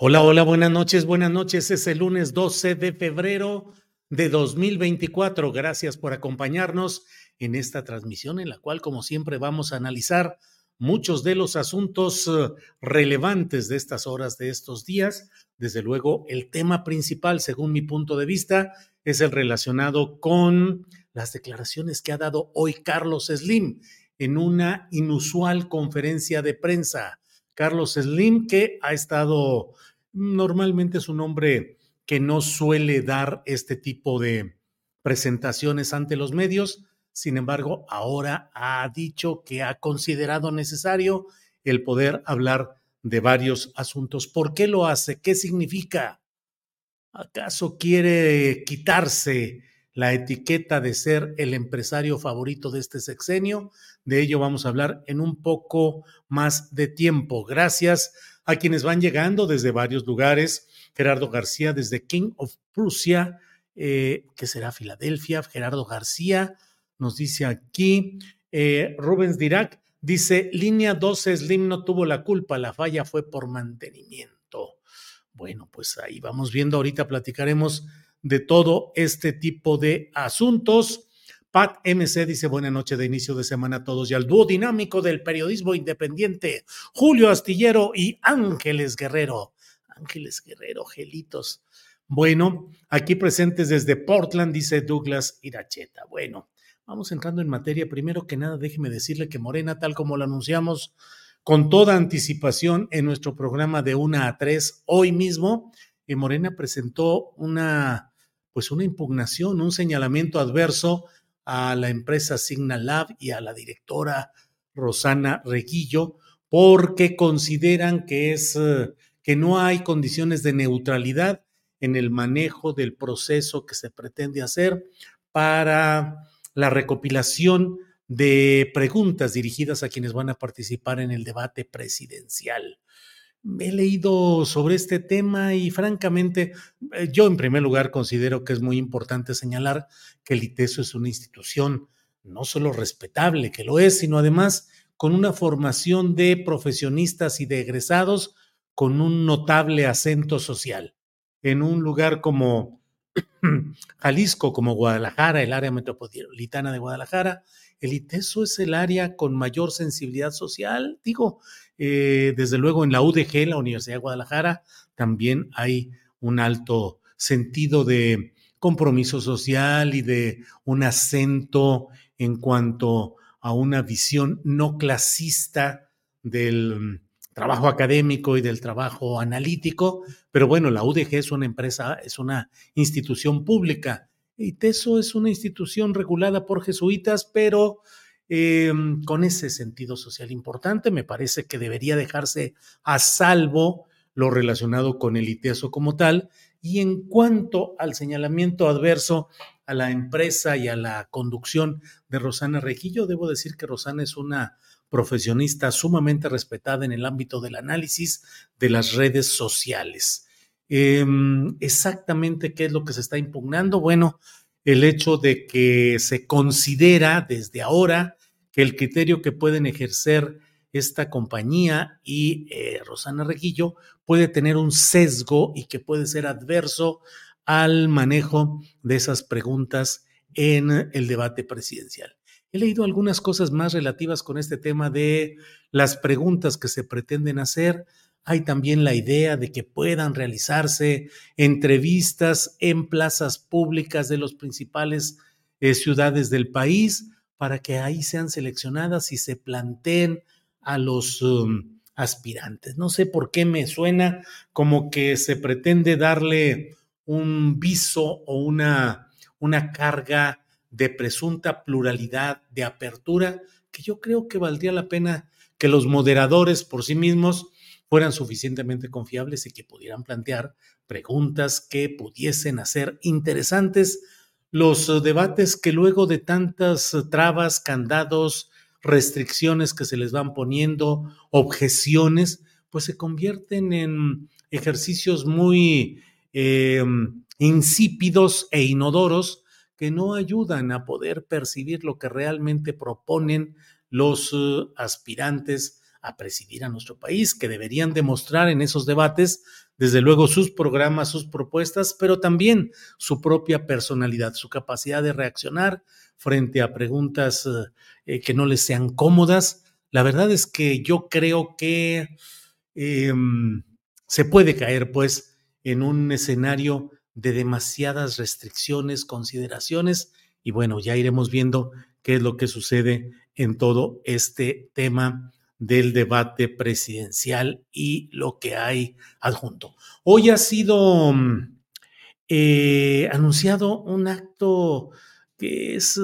Hola, hola, buenas noches, buenas noches. Es el lunes 12 de febrero de 2024. Gracias por acompañarnos en esta transmisión en la cual, como siempre, vamos a analizar muchos de los asuntos eh, relevantes de estas horas, de estos días. Desde luego, el tema principal, según mi punto de vista, es el relacionado con las declaraciones que ha dado hoy Carlos Slim en una inusual conferencia de prensa. Carlos Slim, que ha estado normalmente es un hombre que no suele dar este tipo de presentaciones ante los medios. Sin embargo, ahora ha dicho que ha considerado necesario el poder hablar de varios asuntos. ¿Por qué lo hace? ¿Qué significa? ¿Acaso quiere quitarse la etiqueta de ser el empresario favorito de este sexenio? De ello vamos a hablar en un poco más de tiempo. Gracias a quienes van llegando desde varios lugares. Gerardo García desde King of Prussia, eh, que será Filadelfia. Gerardo García nos dice aquí. Eh, Rubens Dirac dice, línea 12 Slim no tuvo la culpa, la falla fue por mantenimiento. Bueno, pues ahí vamos viendo, ahorita platicaremos de todo este tipo de asuntos. Pat MC dice buena noche de inicio de semana a todos y al dúo dinámico del periodismo independiente, Julio Astillero y Ángeles Guerrero. Ángeles Guerrero, gelitos. Bueno, aquí presentes desde Portland, dice Douglas Iracheta. Bueno, vamos entrando en materia. Primero que nada, déjeme decirle que Morena, tal como lo anunciamos con toda anticipación en nuestro programa de una a tres hoy mismo, Morena presentó una, pues una impugnación, un señalamiento adverso a la empresa Signalab y a la directora Rosana Reguillo porque consideran que es que no hay condiciones de neutralidad en el manejo del proceso que se pretende hacer para la recopilación de preguntas dirigidas a quienes van a participar en el debate presidencial he leído sobre este tema y francamente eh, yo en primer lugar considero que es muy importante señalar que el ITESO es una institución no solo respetable, que lo es, sino además con una formación de profesionistas y de egresados con un notable acento social. En un lugar como Jalisco, como Guadalajara, el área metropolitana de Guadalajara, el ITESO es el área con mayor sensibilidad social. Digo, eh, desde luego en la UDG, la Universidad de Guadalajara, también hay un alto sentido de compromiso social y de un acento en cuanto a una visión no clasista del trabajo académico y del trabajo analítico, pero bueno, la UDG es una empresa, es una institución pública y TESO es una institución regulada por jesuitas, pero eh, con ese sentido social importante, me parece que debería dejarse a salvo lo relacionado con el ITESO como tal. Y en cuanto al señalamiento adverso a la empresa y a la conducción de Rosana Reguillo, debo decir que Rosana es una profesionista sumamente respetada en el ámbito del análisis de las redes sociales. Em, exactamente qué es lo que se está impugnando. Bueno, el hecho de que se considera desde ahora el criterio que pueden ejercer esta compañía y eh, Rosana Reguillo puede tener un sesgo y que puede ser adverso al manejo de esas preguntas en el debate presidencial. He leído algunas cosas más relativas con este tema de las preguntas que se pretenden hacer. Hay también la idea de que puedan realizarse entrevistas en plazas públicas de las principales eh, ciudades del país para que ahí sean seleccionadas y se planteen a los um, aspirantes. No sé por qué me suena como que se pretende darle un viso o una, una carga de presunta pluralidad, de apertura, que yo creo que valdría la pena que los moderadores por sí mismos fueran suficientemente confiables y que pudieran plantear preguntas que pudiesen hacer interesantes los debates que luego de tantas trabas, candados, restricciones que se les van poniendo, objeciones, pues se convierten en ejercicios muy eh, insípidos e inodoros que no ayudan a poder percibir lo que realmente proponen los eh, aspirantes a presidir a nuestro país, que deberían demostrar en esos debates, desde luego, sus programas, sus propuestas, pero también su propia personalidad, su capacidad de reaccionar frente a preguntas eh, eh, que no les sean cómodas. La verdad es que yo creo que em, se puede caer, pues, en un escenario de demasiadas restricciones, consideraciones, y bueno, ya iremos viendo qué es lo que sucede en todo este tema del debate presidencial y lo que hay adjunto. Hoy ha sido mm, eh, anunciado un acto que es eh,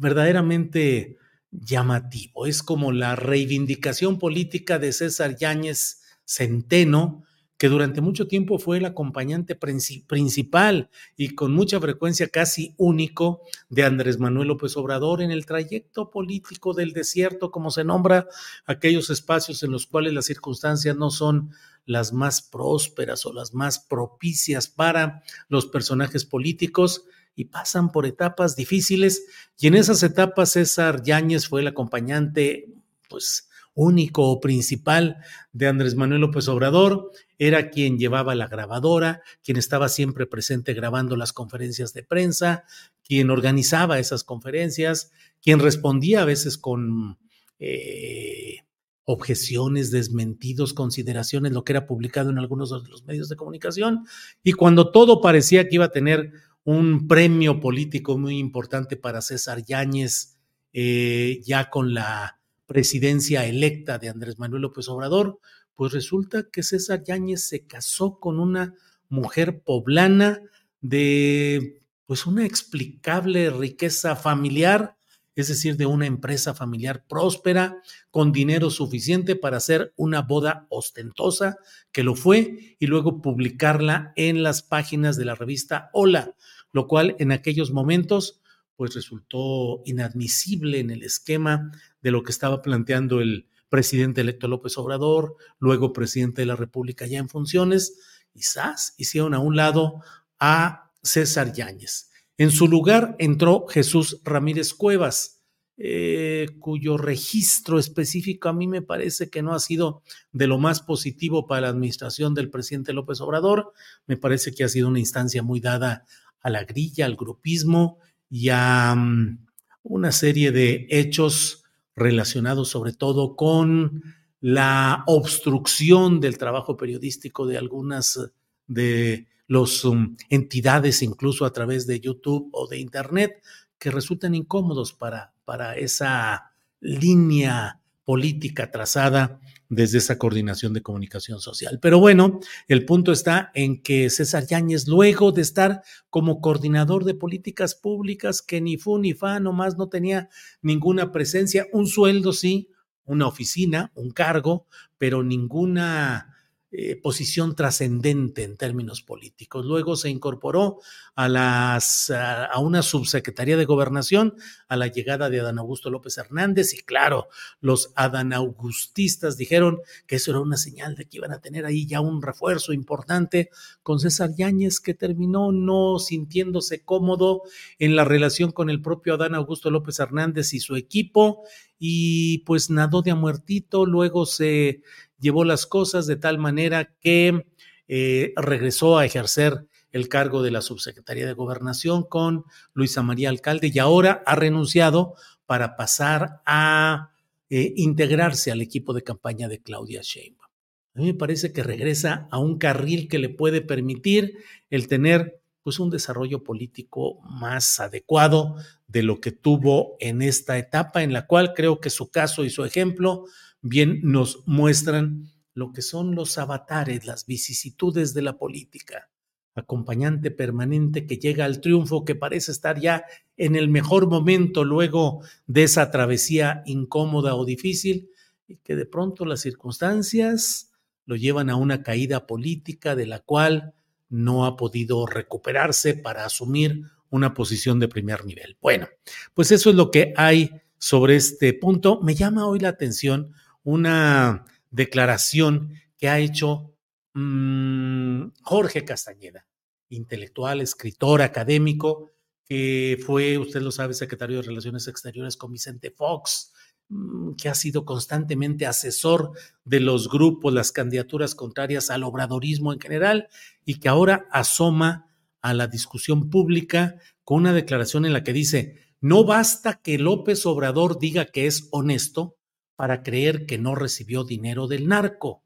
verdaderamente llamativo. Es como la reivindicación política de César Yáñez Centeno, que durante mucho tiempo fue el acompañante principal y con mucha frecuencia casi único de Andrés Manuel López Obrador en el trayecto político del desierto, como se nombra aquellos espacios en los cuales las circunstancias no son las más prósperas o las más propicias para los personajes políticos y pasan por etapas difíciles. Y en esas etapas César Yáñez fue el acompañante pues único o principal de Andrés Manuel López Obrador, era quien llevaba la grabadora, quien estaba siempre presente grabando las conferencias de prensa, quien organizaba esas conferencias, quien respondía a veces con eh, objeciones, desmentidos, consideraciones, lo que era publicado en algunos de los medios de comunicación, y cuando todo parecía que iba a tener un premio político muy importante para César Yáñez, eh, ya con la presidencia electa de Andrés Manuel López Obrador, pues resulta que César Yáñez se casó con una mujer poblana de pues una explicable riqueza familiar, es decir, de una empresa familiar próspera, con dinero suficiente para hacer una boda ostentosa, que lo fue, y luego publicarla en las páginas de la revista Hola, lo cual en aquellos momentos pues resultó inadmisible en el esquema de lo que estaba planteando el presidente electo López Obrador, luego presidente de la República ya en funciones, quizás hicieron a un lado a César Yáñez. En su lugar entró Jesús Ramírez Cuevas, eh, cuyo registro específico a mí me parece que no ha sido de lo más positivo para la administración del presidente López Obrador. Me parece que ha sido una instancia muy dada a la grilla, al grupismo y a mm, una serie de hechos relacionados sobre todo con la obstrucción del trabajo periodístico de algunas de las um, entidades, incluso a través de YouTube o de Internet, que resultan incómodos para, para esa línea política trazada desde esa coordinación de comunicación social. Pero bueno, el punto está en que César Yáñez, luego de estar como coordinador de políticas públicas, que ni fu ni fa, nomás no tenía ninguna presencia, un sueldo sí, una oficina, un cargo, pero ninguna eh, posición trascendente en términos políticos. Luego se incorporó a, las, una subsecretaría de gobernación a la llegada de Adán Augusto López Hernández y claro, los Adán Augustistas dijeron que eso era una señal de que iban a tener ahí ya un refuerzo importante con César Yáñez que terminó no sintiéndose cómodo en la relación con el propio Adán Augusto López Hernández y su equipo y pues nadó de a muertito, luego se llevó las cosas de tal manera que eh, regresó a ejercer el cargo de la subsecretaría de gobernación con Luisa María Alcalde y ahora ha renunciado para pasar a eh, integrarse al equipo de campaña de Claudia Sheinbaum. A mí me parece que regresa a un carril que le puede permitir el tener pues un desarrollo político más adecuado de lo que tuvo en esta etapa en la cual creo que su caso y su ejemplo bien nos muestran lo que son los avatares, las vicisitudes de la política, acompañante permanente que llega al triunfo, que parece estar ya en el mejor momento luego de esa travesía incómoda o difícil, y que de pronto las circunstancias lo llevan a una caída política de la cual no ha podido recuperarse para asumir una posición de primer nivel. Bueno, pues eso es lo que hay sobre este punto. Me llama hoy la atención una declaración que ha hecho mmm, Jorge Castañeda, intelectual, escritor, académico, que fue, usted lo sabe, secretario de Relaciones Exteriores con Vicente Fox, mmm, que ha sido constantemente asesor de los grupos, las candidaturas contrarias al obradorismo en general, y que ahora asoma a la discusión pública con una declaración en la que dice, no basta que López Obrador diga que es honesto, para creer que no recibió dinero del narco.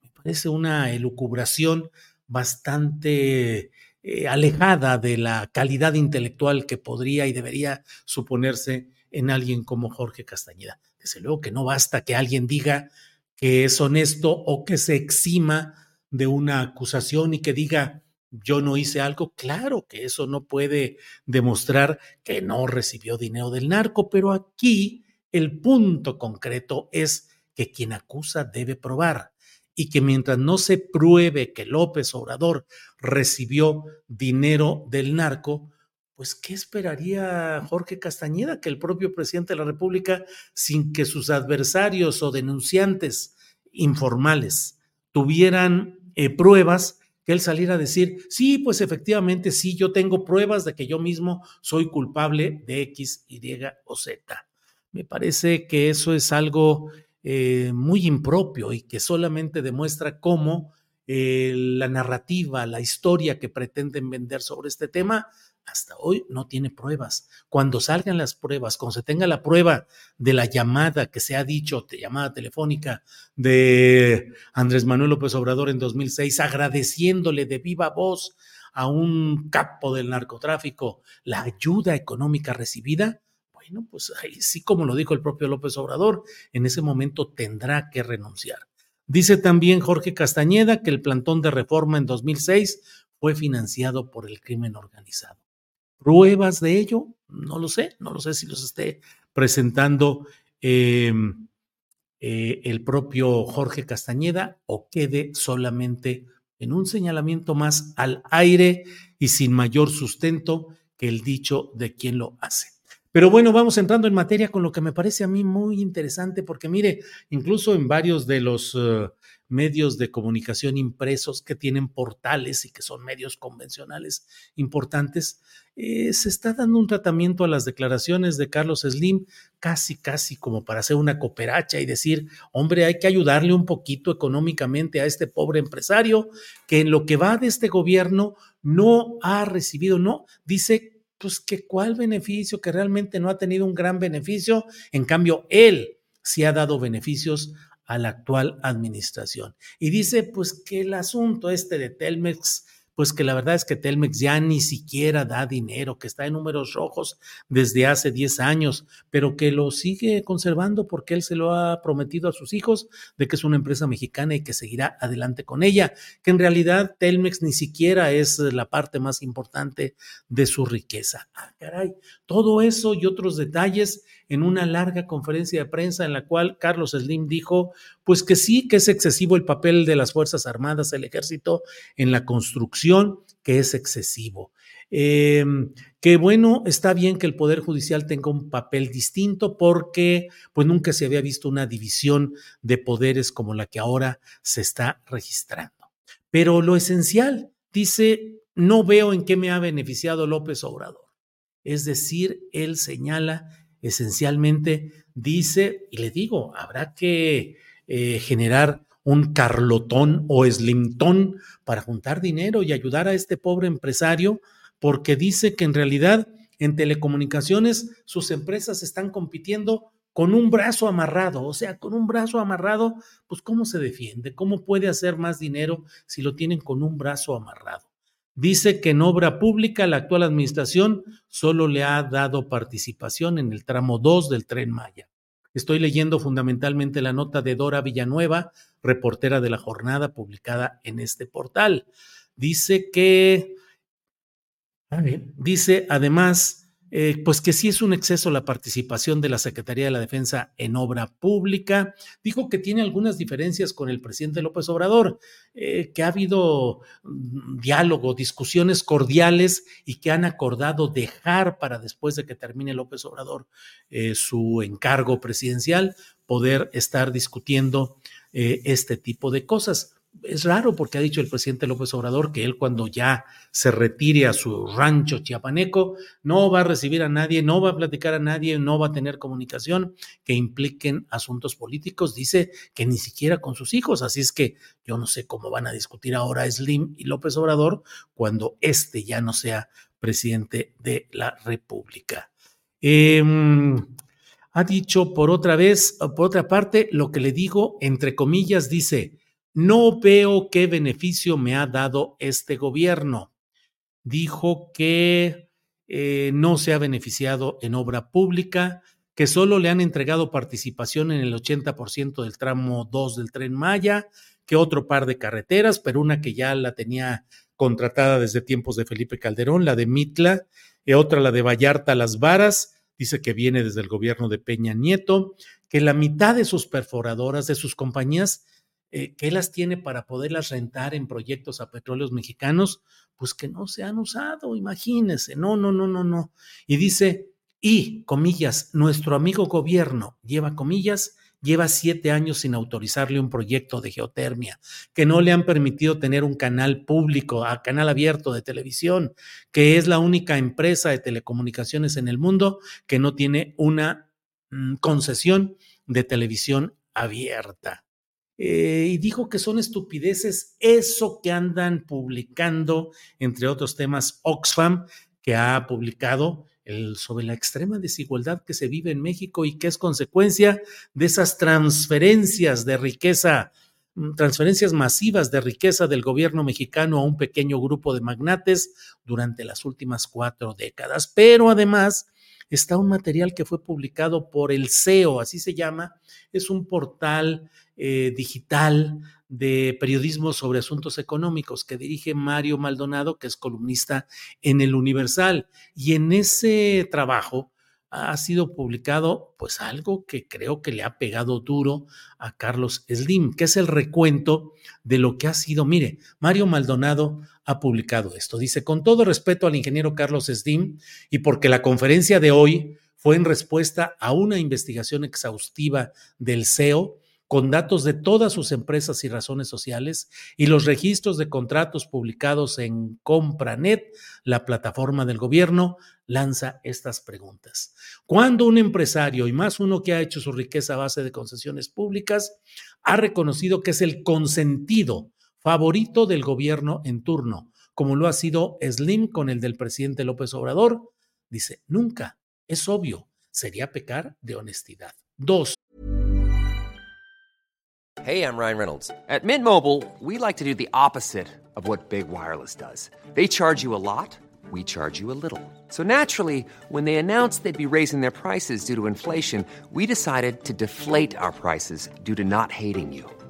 Me parece una elucubración bastante eh, alejada de la calidad intelectual que podría y debería suponerse en alguien como Jorge Castañeda. Desde luego que no basta que alguien diga que es honesto o que se exima de una acusación y que diga yo no hice algo. Claro que eso no puede demostrar que no recibió dinero del narco, pero aquí el punto concreto es que quien acusa debe probar y que mientras no se pruebe que López Obrador recibió dinero del narco, pues ¿qué esperaría Jorge Castañeda? Que el propio presidente de la República, sin que sus adversarios o denunciantes informales tuvieran eh, pruebas, que él saliera a decir, sí, pues efectivamente, sí, yo tengo pruebas de que yo mismo soy culpable de X, Y o Z. Me parece que eso es algo eh, muy impropio y que solamente demuestra cómo eh, la narrativa, la historia que pretenden vender sobre este tema, hasta hoy no tiene pruebas. Cuando salgan las pruebas, cuando se tenga la prueba de la llamada que se ha dicho, llamada telefónica de Andrés Manuel López Obrador en 2006, agradeciéndole de viva voz a un capo del narcotráfico la ayuda económica recibida, pues ahí sí, como lo dijo el propio López Obrador, en ese momento tendrá que renunciar. Dice también Jorge Castañeda que el plantón de reforma en 2006 fue financiado por el crimen organizado. ¿Pruebas de ello? No lo sé, no lo sé si los esté presentando em, eh, el propio Jorge Castañeda o quede solamente en un señalamiento más al aire y sin mayor sustento que el dicho de quien lo hace. Pero bueno, vamos entrando en materia con lo que me parece a mí muy interesante, porque mire, incluso en varios de los uh, medios de comunicación impresos que tienen portales y que son medios convencionales importantes, eh, se está dando un tratamiento a las declaraciones de Carlos Slim, casi, casi como para hacer una cooperacha y decir, hombre, hay que ayudarle un poquito económicamente a este pobre empresario que en lo que va de este gobierno no ha recibido, no, dice pues que cuál beneficio, que realmente no ha tenido un gran beneficio, en cambio él sí ha dado beneficios a la actual administración. Y dice pues que el asunto este de Telmex pues que la verdad es que Telmex ya ni siquiera da dinero, que está en números rojos desde hace 10 años, pero que lo sigue conservando porque él se lo ha prometido a sus hijos de que es una empresa mexicana y que seguirá adelante con ella, que en realidad Telmex ni siquiera es la parte más importante de su riqueza. Ah, caray, todo eso y otros detalles en una larga conferencia de prensa en la cual Carlos Slim dijo, pues que sí, que es excesivo el papel de las Fuerzas Armadas, el ejército en la construcción, que es excesivo. Eh, que bueno, está bien que el Poder Judicial tenga un papel distinto porque pues nunca se había visto una división de poderes como la que ahora se está registrando. Pero lo esencial, dice, no veo en qué me ha beneficiado López Obrador. Es decir, él señala esencialmente dice, y le digo, habrá que eh, generar un carlotón o slimtón para juntar dinero y ayudar a este pobre empresario, porque dice que en realidad en telecomunicaciones sus empresas están compitiendo con un brazo amarrado, o sea, con un brazo amarrado, pues ¿cómo se defiende? ¿Cómo puede hacer más dinero si lo tienen con un brazo amarrado? Dice que en obra pública la actual administración solo le ha dado participación en el tramo 2 del tren Maya. Estoy leyendo fundamentalmente la nota de Dora Villanueva, reportera de la jornada publicada en este portal. Dice que, dice además eh, pues que sí es un exceso la participación de la Secretaría de la Defensa en obra pública. Dijo que tiene algunas diferencias con el presidente López Obrador, eh, que ha habido mm, diálogo, discusiones cordiales y que han acordado dejar para después de que termine López Obrador eh, su encargo presidencial, poder estar discutiendo este tipo de cosas es raro porque ha dicho el presidente López Obrador que él cuando ya se retire a su rancho chiapaneco no va a recibir a nadie, no va a platicar a nadie, no va a tener comunicación que impliquen asuntos políticos, dice que ni siquiera con sus hijos, así es que yo no sé cómo van a discutir ahora Slim y López Obrador cuando este ya no sea presidente de la República. Em, ha dicho por otra vez, por otra parte, lo que le digo, entre comillas, dice, no veo qué beneficio me ha dado este gobierno. Dijo que eh, no se ha beneficiado en obra pública, que solo le han entregado participación en el 80% del tramo 2 del tren Maya, que otro par de carreteras, pero una que ya la tenía contratada desde tiempos de Felipe Calderón, la de Mitla, y otra la de Vallarta Las Varas, dice que viene desde el gobierno de Peña Nieto, que la mitad de sus perforadoras, de sus compañías, eh, ¿qué las tiene para poderlas rentar en proyectos a petróleos mexicanos? Pues que no se han usado, imagínense, no, no, no, no, no. Y dice, y, comillas, nuestro amigo gobierno, lleva comillas, lleva siete años sin autorizarle un proyecto de geotermia, que no le han permitido tener un canal público, a canal abierto de televisión, que es la única empresa de telecomunicaciones en el mundo que no tiene una mm, concesión de televisión abierta. Eh, y dijo que son estupideces eso que andan publicando, entre otros temas, Oxfam, que ha publicado el, sobre la extrema desigualdad que se vive en México y que es consecuencia de esas transferencias de riqueza, mm, transferencias masivas de riqueza del gobierno mexicano a un pequeño grupo de magnates durante las últimas cuatro décadas. Pero además está un material que fue publicado por el CEO, así se llama, es un portal eh, digital de periodismo sobre asuntos económicos que dirige Mario Maldonado, que es columnista en el Universal. Y en ese trabajo ha sido publicado pues algo que creo que le ha pegado duro a Carlos Slim, que es el recuento de lo que ha sido. Mire, Mario Maldonado ha publicado esto. Dice, con todo respeto al ingeniero Carlos Slim y porque la conferencia de hoy fue en respuesta a una investigación exhaustiva del CEO, con datos de todas sus empresas y razones sociales y los registros de contratos publicados en Compranet, la plataforma del gobierno, lanza estas preguntas. ¿Cuándo un empresario, y más uno que ha hecho su riqueza a base de concesiones públicas, ha reconocido que es el consentido favorito del gobierno en turno, como lo ha sido Slim con el del presidente López Obrador? Dice, nunca. Es obvio, sería pecar de honestidad. Dos, Hey, I'm Ryan Reynolds. At Mint Mobile, we like to do the opposite of what Big Wireless does. They charge you a lot, we charge you a little. So naturally, when they announced they'd be raising their prices due to inflation, we decided to deflate our prices due to not hating you.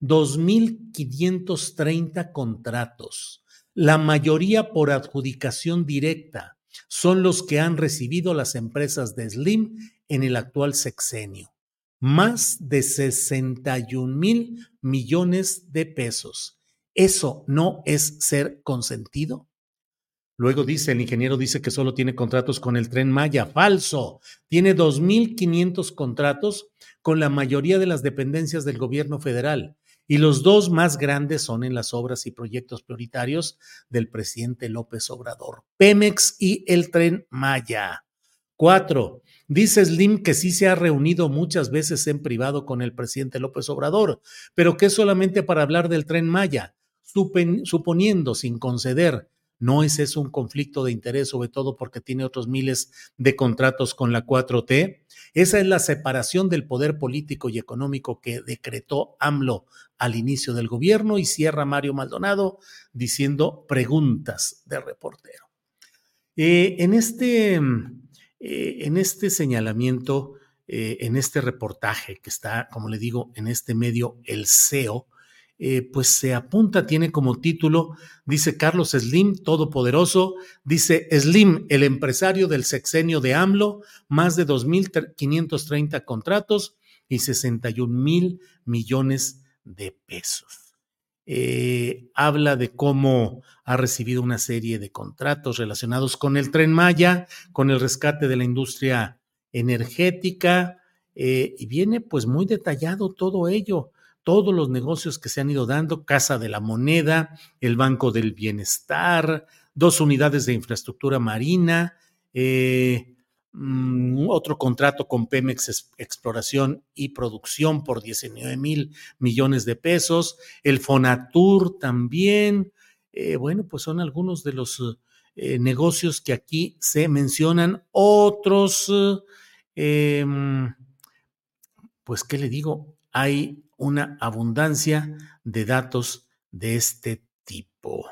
2.530 contratos, la mayoría por adjudicación directa, son los que han recibido las empresas de Slim en el actual sexenio. Más de 61 mil millones de pesos. ¿Eso no es ser consentido? Luego dice, el ingeniero dice que solo tiene contratos con el tren Maya. Falso. Tiene 2.500 contratos con la mayoría de las dependencias del gobierno federal. Y los dos más grandes son en las obras y proyectos prioritarios del presidente López Obrador, Pemex y el tren Maya. Cuatro, dice Slim que sí se ha reunido muchas veces en privado con el presidente López Obrador, pero que es solamente para hablar del tren Maya, suponiendo sin conceder ¿No es eso un conflicto de interés, sobre todo porque tiene otros miles de contratos con la 4T? Esa es la separación del poder político y económico que decretó AMLO al inicio del gobierno y cierra Mario Maldonado diciendo preguntas de reportero. Eh, en, este, eh, en este señalamiento, eh, en este reportaje que está, como le digo, en este medio, el CEO, eh, pues se apunta, tiene como título, dice Carlos Slim, todopoderoso, dice Slim, el empresario del sexenio de AMLO, más de 2.530 contratos y 61 mil millones de pesos. Eh, habla de cómo ha recibido una serie de contratos relacionados con el tren Maya, con el rescate de la industria energética, eh, y viene pues muy detallado todo ello todos los negocios que se han ido dando, Casa de la Moneda, el Banco del Bienestar, dos unidades de infraestructura marina, eh, mm, otro contrato con Pemex Exploración y Producción por 19 mil millones de pesos, el Fonatur también. Eh, bueno, pues son algunos de los eh, negocios que aquí se mencionan. Otros, em, pues, ¿qué le digo? Hay una abundancia de datos de este tipo.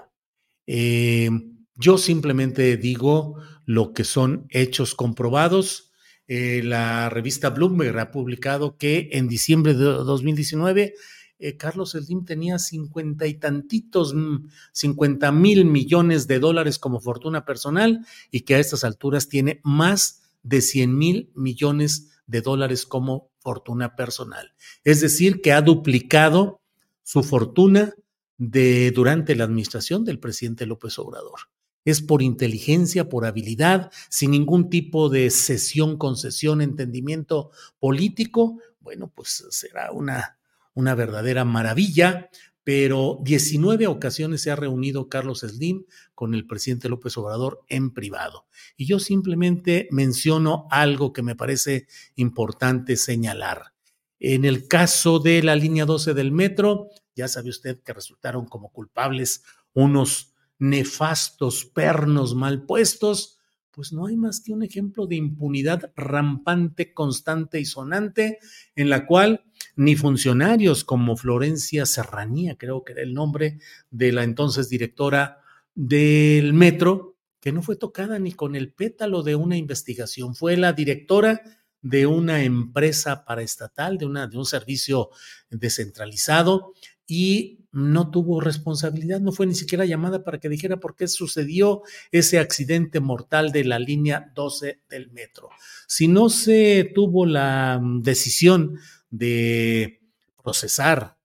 Eh, yo simplemente digo lo que son hechos comprobados. Eh, la revista Bloomberg ha publicado que en diciembre de 2019 eh, Carlos Slim tenía cincuenta y tantitos, mm, cincuenta mil millones de dólares como fortuna personal y que a estas alturas tiene más de cien mil millones de dólares como fortuna personal. Es decir, que ha duplicado su fortuna de durante la administración del presidente López Obrador. Es por inteligencia, por habilidad, sin ningún tipo de cesión, concesión, entendimiento político. Bueno, pues será una, una verdadera maravilla, pero 19 ocasiones se ha reunido Carlos Slim con el presidente López Obrador en privado. Y yo simplemente menciono algo que me parece importante señalar. En el caso de la línea 12 del metro, ya sabe usted que resultaron como culpables unos nefastos pernos mal puestos, pues no hay más que un ejemplo de impunidad rampante, constante y sonante, en la cual ni funcionarios como Florencia Serranía, creo que era el nombre de la entonces directora del metro, que no fue tocada ni con el pétalo de una investigación, fue la directora de una empresa paraestatal, de, una, de un servicio descentralizado, y no tuvo responsabilidad, no fue ni siquiera llamada para que dijera por qué sucedió ese accidente mortal de la línea 12 del metro. Si no se tuvo la mm, decisión de procesar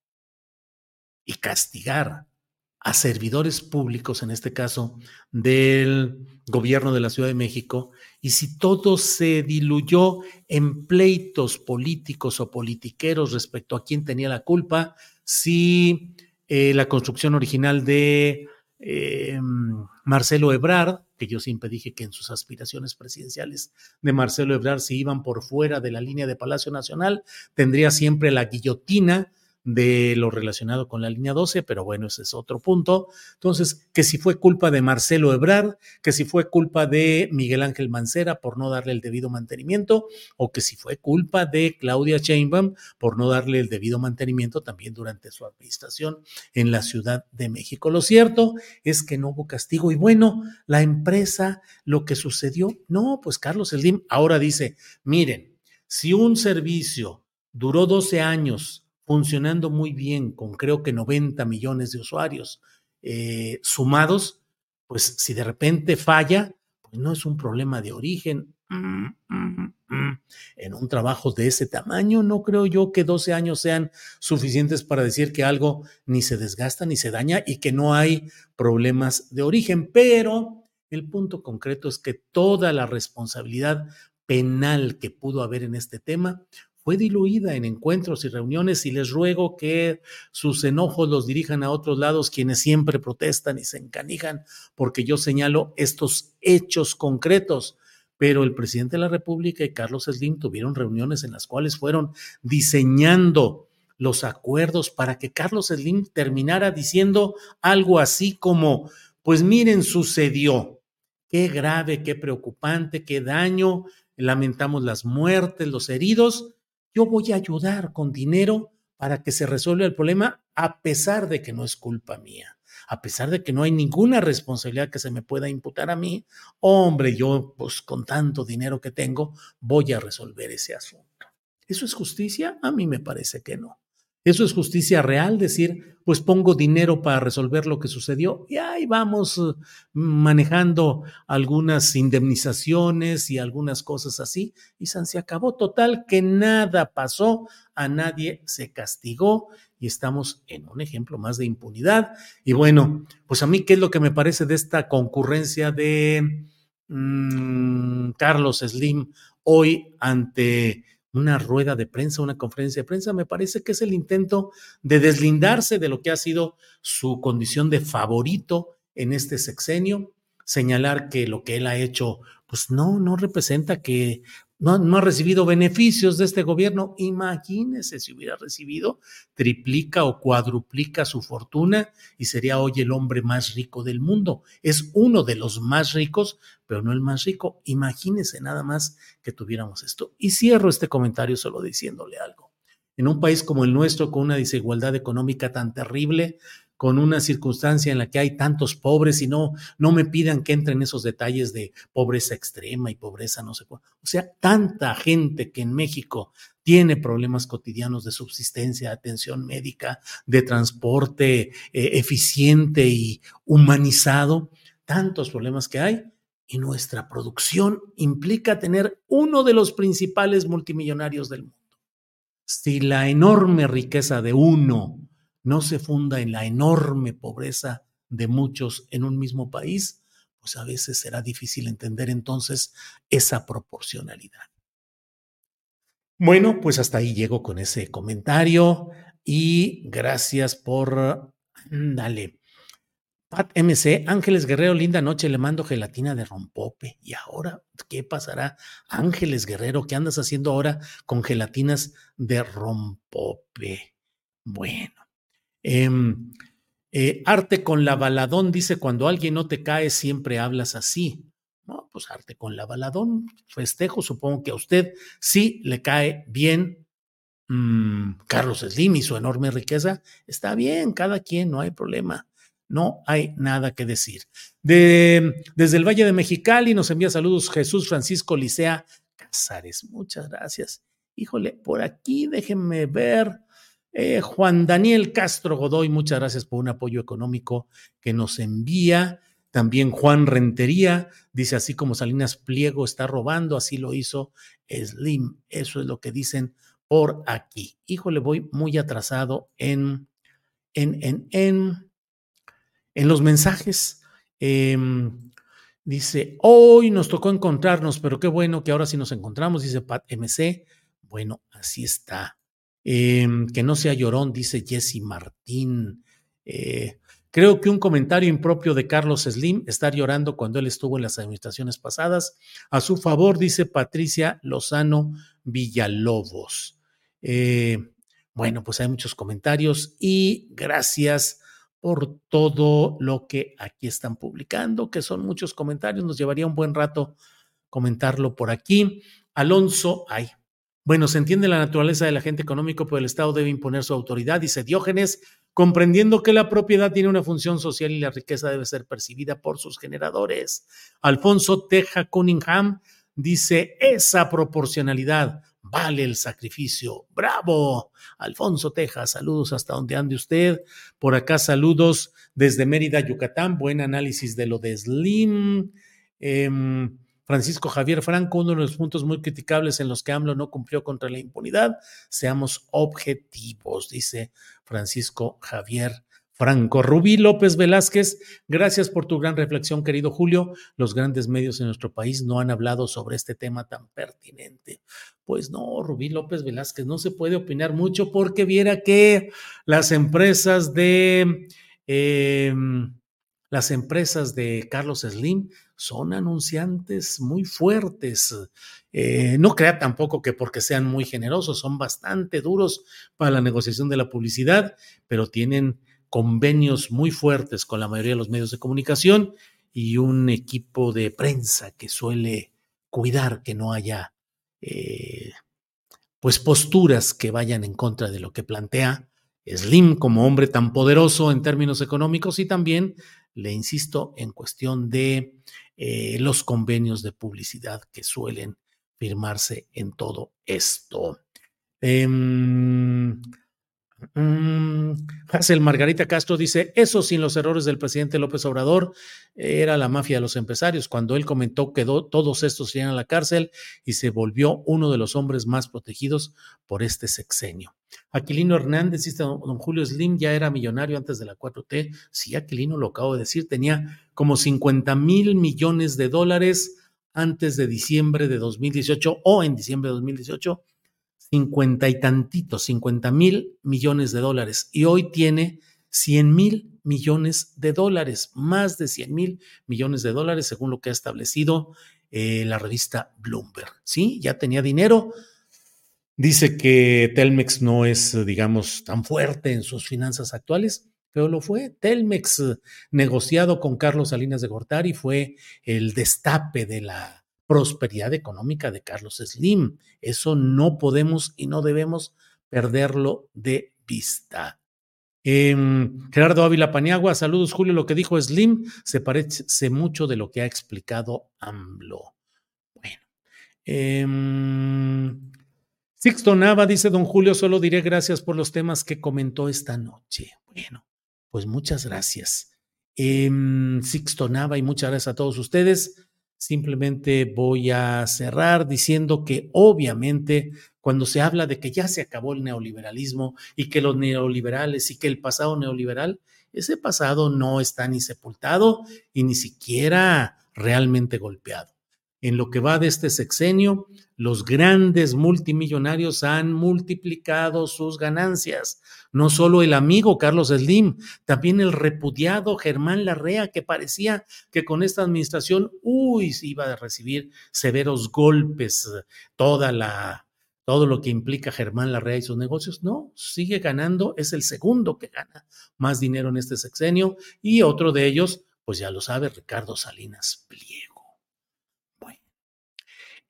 y castigar a servidores públicos, en este caso del gobierno de la Ciudad de México, y si todo se diluyó en pleitos políticos o politiqueros respecto a quién tenía la culpa, si eh, la construcción original de eh, Marcelo Ebrard, que yo siempre dije que en sus aspiraciones presidenciales de Marcelo Ebrard, si iban por fuera de la línea de Palacio Nacional, tendría siempre la guillotina de lo relacionado con la línea 12, pero bueno, ese es otro punto. Entonces, que si fue culpa de Marcelo Ebrard, que si fue culpa de Miguel Ángel Mancera por no darle el debido mantenimiento, o que si fue culpa de Claudia Sheinbaum por no darle el debido mantenimiento también durante su administración en la Ciudad de México. Lo cierto es que no hubo castigo y bueno, la empresa, lo que sucedió, no, pues Carlos Eldim ahora dice, miren, si un servicio duró 12 años, funcionando muy bien con creo que 90 millones de usuarios eh, sumados, pues si de repente falla, pues no es un problema de origen. Mm, mm, mm. En un trabajo de ese tamaño, no creo yo que 12 años sean suficientes para decir que algo ni se desgasta ni se daña y que no hay problemas de origen. Pero el punto concreto es que toda la responsabilidad penal que pudo haber en este tema fue diluida en encuentros y reuniones y les ruego que sus enojos los dirijan a otros lados quienes siempre protestan y se encanijan porque yo señalo estos hechos concretos. Pero el presidente de la República y Carlos Slim tuvieron reuniones en las cuales fueron diseñando los acuerdos para que Carlos Slim terminara diciendo algo así como, pues miren, sucedió. Qué grave, qué preocupante, qué daño. Lamentamos las muertes, los heridos, yo voy a ayudar con dinero para que se resuelva el problema a pesar de que no es culpa mía, a pesar de que no hay ninguna responsabilidad que se me pueda imputar a mí, hombre, yo pues con tanto dinero que tengo voy a resolver ese asunto. ¿Eso es justicia? A mí me parece que no. Eso es justicia real, decir, pues pongo dinero para resolver lo que sucedió y ahí vamos eh, manejando algunas indemnizaciones y algunas cosas así y se acabó. Total, que nada pasó, a nadie se castigó y estamos en un ejemplo más de impunidad. Y bueno, pues a mí, ¿qué es lo que me parece de esta concurrencia de mm, Carlos Slim hoy ante una rueda de prensa, una conferencia de prensa, me parece que es el intento de deslindarse de lo que ha sido su condición de favorito en este sexenio, señalar que lo que él ha hecho, pues no, no representa que no, ha recibido beneficios de este gobierno. Imagínese si hubiera recibido, triplica o cuadruplica su fortuna y sería hoy el hombre más rico del mundo. Es uno de los más ricos, pero no el más rico. Imagínese nada más que tuviéramos esto. Y cierro este comentario solo diciéndole algo. En un país como el nuestro, con una desigualdad económica tan terrible, con una circunstancia en la que hay tantos pobres y no, no me pidan que entren esos detalles de pobreza extrema y pobreza no sé cuál. O sea, tanta gente que en México tiene problemas cotidianos de subsistencia, de atención médica, de transporte eh, eficiente y humanizado, tantos problemas que hay. Y nuestra producción implica tener uno de los principales multimillonarios del mundo. Si la enorme riqueza de uno no se funda en la enorme pobreza de muchos en un mismo país, pues a veces será difícil entender entonces esa proporcionalidad. Bueno, pues hasta ahí llego con ese comentario y gracias por... Dale. Pat MC, Ángeles Guerrero, linda noche, le mando gelatina de rompope. ¿Y ahora qué pasará? Ángeles Guerrero, ¿qué andas haciendo ahora con gelatinas de rompope? Bueno, Em, eh, arte con la baladón, dice, cuando alguien no te cae, siempre hablas así. No, pues arte con la baladón, festejo, supongo que a usted sí le cae bien mm, Carlos Slim y su enorme riqueza. Está bien, cada quien, no hay problema. No hay nada que decir. De, desde el Valle de Mexicali nos envía saludos Jesús Francisco Licea Casares. Muchas gracias. Híjole, por aquí déjenme ver. Eh, Juan Daniel Castro Godoy, muchas gracias por un apoyo económico que nos envía. También Juan Rentería dice, así como Salinas Pliego está robando, así lo hizo Slim. Eso es lo que dicen por aquí. Híjole, voy muy atrasado en, en, en, en, en los mensajes. Em, dice, hoy nos tocó encontrarnos, pero qué bueno que ahora sí nos encontramos, dice Pat MC. Bueno, así está. Em, que no sea llorón, dice Jesse Martín. Eh, creo que un comentario impropio de Carlos Slim, estar llorando cuando él estuvo en las administraciones pasadas. A su favor, dice Patricia Lozano Villalobos. Eh, bueno, pues hay muchos comentarios y gracias por todo lo que aquí están publicando, que son muchos comentarios. Nos llevaría un buen rato comentarlo por aquí. Alonso, ay, bueno, se entiende la naturaleza del agente económico, pero el Estado debe imponer su autoridad, dice Diógenes, comprendiendo que la propiedad tiene una función social y la riqueza debe ser percibida por sus generadores. Alfonso Teja Cunningham dice, esa proporcionalidad vale el sacrificio. ¡Bravo! Alfonso Teja, saludos hasta donde ande usted. Por acá saludos desde Mérida, Yucatán. Buen análisis de lo de Slim. Em, Francisco Javier Franco, uno de los puntos muy criticables en los que AMLO no cumplió contra la impunidad. Seamos objetivos, dice Francisco Javier Franco. Rubí López Velázquez, gracias por tu gran reflexión, querido Julio. Los grandes medios en nuestro país no han hablado sobre este tema tan pertinente. Pues no, Rubí López Velázquez, no se puede opinar mucho porque viera que las empresas de... Em, las empresas de Carlos Slim son anunciantes muy fuertes. Eh, no crea tampoco que porque sean muy generosos, son bastante duros para la negociación de la publicidad, pero tienen convenios muy fuertes con la mayoría de los medios de comunicación y un equipo de prensa que suele cuidar que no haya eh, pues posturas que vayan en contra de lo que plantea Slim como hombre tan poderoso en términos económicos y también le insisto, en cuestión de eh, los convenios de publicidad que suelen firmarse en todo esto. Mm, Hazel Margarita Castro dice, eso sin los errores del presidente López Obrador, era la mafia de los empresarios, cuando él comentó que todos estos irían a la cárcel y se volvió uno de los hombres más protegidos por este sexenio. Aquilino Hernández dice, don Julio Slim ya era millonario antes de la 4T. Sí, Aquilino lo acabo de decir, tenía como 50 mil millones de dólares antes de diciembre de 2018 o en diciembre de 2018 cincuenta y tantitos, cincuenta mil millones de dólares y hoy tiene cien mil millones de dólares, más de cien mil millones de dólares, según lo que ha establecido eh, la revista Bloomberg. Sí, ya tenía dinero. Dice que Telmex no es, digamos, tan fuerte en sus finanzas actuales, pero lo fue. Telmex, negociado con Carlos Salinas de Gortari, fue el destape de la prosperidad económica de Carlos Slim. Eso no podemos y no debemos perderlo de vista. Em, Gerardo Ávila Paniagua, saludos Julio, lo que dijo Slim se parece mucho de lo que ha explicado AMLO. Bueno. Em, Sixto Nava dice, don Julio, solo diré gracias por los temas que comentó esta noche. Bueno, pues muchas gracias. Em, Sixto Nava y muchas gracias a todos ustedes. Simplemente voy a cerrar diciendo que obviamente cuando se habla de que ya se acabó el neoliberalismo y que los neoliberales y que el pasado neoliberal, ese pasado no está ni sepultado y ni siquiera realmente golpeado. En lo que va de este sexenio, los grandes multimillonarios han multiplicado sus ganancias. No solo el amigo Carlos Slim, también el repudiado Germán Larrea, que parecía que con esta administración, uy, se iba a recibir severos golpes, toda la, todo lo que implica Germán Larrea y sus negocios. No, sigue ganando, es el segundo que gana más dinero en este sexenio y otro de ellos, pues ya lo sabe, Ricardo Salinas Pliego.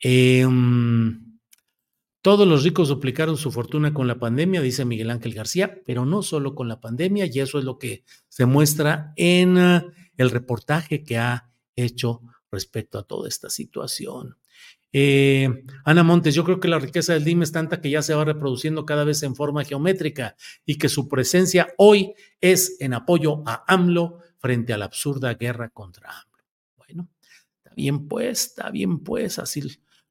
Em, todos los ricos duplicaron su fortuna con la pandemia, dice Miguel Ángel García, pero no solo con la pandemia, y eso es lo que se muestra en ah, el reportaje que ha hecho respecto a toda esta situación. Eh, Ana Montes, yo creo que la riqueza del DIM es tanta que ya se va reproduciendo cada vez en forma geométrica y que su presencia hoy es en apoyo a AMLO frente a la absurda guerra contra AMLO. Bueno, está bien pues, está bien pues, así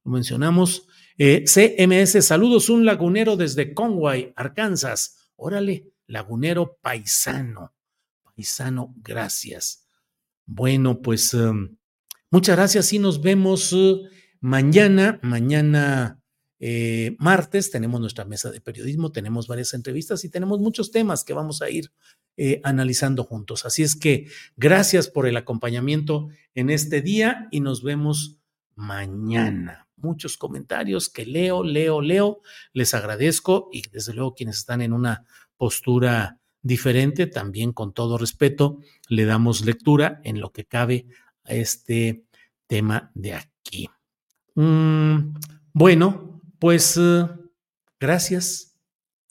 lo mencionamos. Eh, CMS, saludos, un lagunero desde Conway, Arkansas. Órale, lagunero paisano. Paisano, gracias. Bueno, pues em, muchas gracias y nos vemos. Uh, Mañana, mañana eh, martes, tenemos nuestra mesa de periodismo, tenemos varias entrevistas y tenemos muchos temas que vamos a ir eh, analizando juntos. Así es que gracias por el acompañamiento en este día y nos vemos mañana. Muchos comentarios que leo, leo, leo. Les agradezco y desde luego quienes están en una postura diferente, también con todo respeto, le damos lectura en lo que cabe a este tema de aquí. Mm, bueno, pues eh, gracias.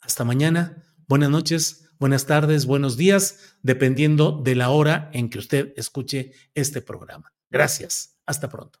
Hasta mañana. Buenas noches, buenas tardes, buenos días, dependiendo de la hora en que usted escuche este programa. Gracias. Hasta pronto.